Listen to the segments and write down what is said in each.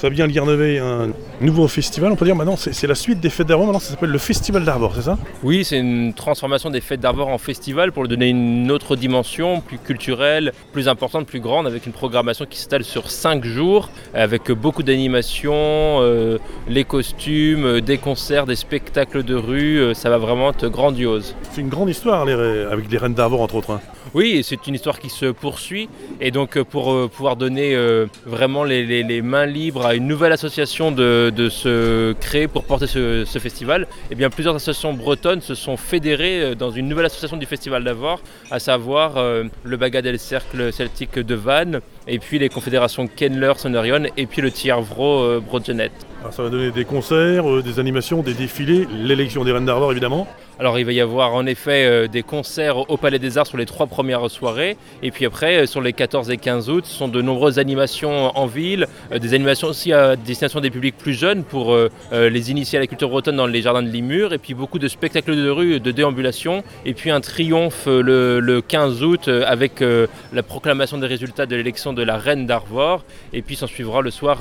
Fabien Liernevet, un nouveau festival, on peut dire maintenant c'est la suite des fêtes d'Arvor, maintenant ça s'appelle le Festival d'Arvor, c'est ça? Oui, c'est une transformation des fêtes d'Arvor en festival pour lui donner une autre dimension, plus culturelle, plus importante, plus grande, avec une programmation qui s'étale sur 5 jours, avec beaucoup d'animations, euh, les costumes, euh, des concerts, des spectacles de rue, euh, ça va vraiment être grandiose. C'est une grande histoire avec les reines d'Arvor entre autres. Hein. Oui, c'est une histoire qui se poursuit et donc pour pouvoir donner vraiment les mains libres une nouvelle association de, se créer pour porter ce, festival, et eh bien plusieurs associations bretonnes se sont fédérées euh, dans une nouvelle association du festival d'Avor, à savoir euh, le Bagadel Cercle Celtique de Vannes, et puis les confédérations Kenler, Sonerion, et puis le Tiervro euh, ça va donner des concerts, euh, des animations, des défilés, l'élection des Reines d'Arvor évidemment. Alors il va y avoir en effet euh, des concerts au Palais des Arts sur les trois premières soirées. Et puis après, euh, sur les 14 et 15 août, ce sont de nombreuses animations en ville, des animations aussi à destination des publics plus jeunes pour les initier à la culture bretonne dans les jardins de Limur. Et puis beaucoup de spectacles de rue, de déambulation. Et puis un triomphe le, 15 août avec la proclamation des résultats de l'élection de la Reine d'Arvor. Et puis s'en suivra le soir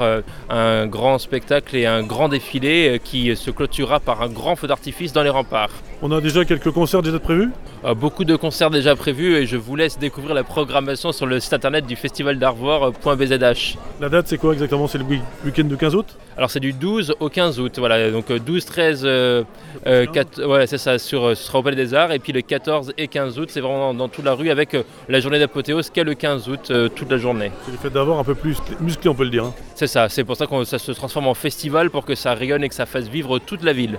un grand spectacle et un grand défilé euh, qui se clôturera par un grand feu d'artifice dans les remparts. On a déjà quelques concerts déjà prévus? Beaucoup de concerts déjà prévus et je vous laisse découvrir la programmation sur le site internet du festival d'Arvor.bzh. La date c'est quoi exactement? C'est le week-end du 15 août? Alors c'est du 12 au 15 août, voilà, donc 12, 13, euh, c'est ça, sur, ce sera au Palais des Arts et puis le 14 et 15 août c'est vraiment dans, toute la rue avec la journée d'apothéose qu'est le 15 août toute la journée. C'est le fait d'avoir un peu plus musclé on peut le dire. Hein. C'est ça, c'est pour ça que ça se transforme en festival pour que ça rayonne et que ça fasse vivre toute la ville.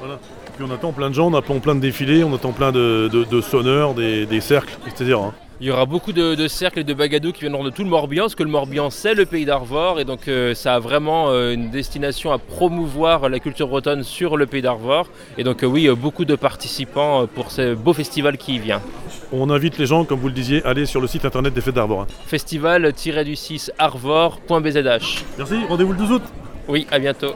Voilà. Puis on attend plein de gens, on attend plein de défilés, on attend plein de, sonneurs, des, cercles, etc. Hein. Il y aura beaucoup de, cercles et de bagadous qui viendront de tout le Morbihan, parce que le Morbihan c'est le pays d'Arvor, et donc euh, ça a vraiment euh, une destination à promouvoir la culture bretonne sur le pays d'Arvor. Et donc euh, oui, beaucoup de participants pour ce beau festival qui y vient. On invite les gens, comme vous le disiez, à aller sur le site internet des fêtes d'Arvor. Hein. Festival-du-6 arvor.bzh. Merci, rendez-vous le 12 août. Oui, à bientôt.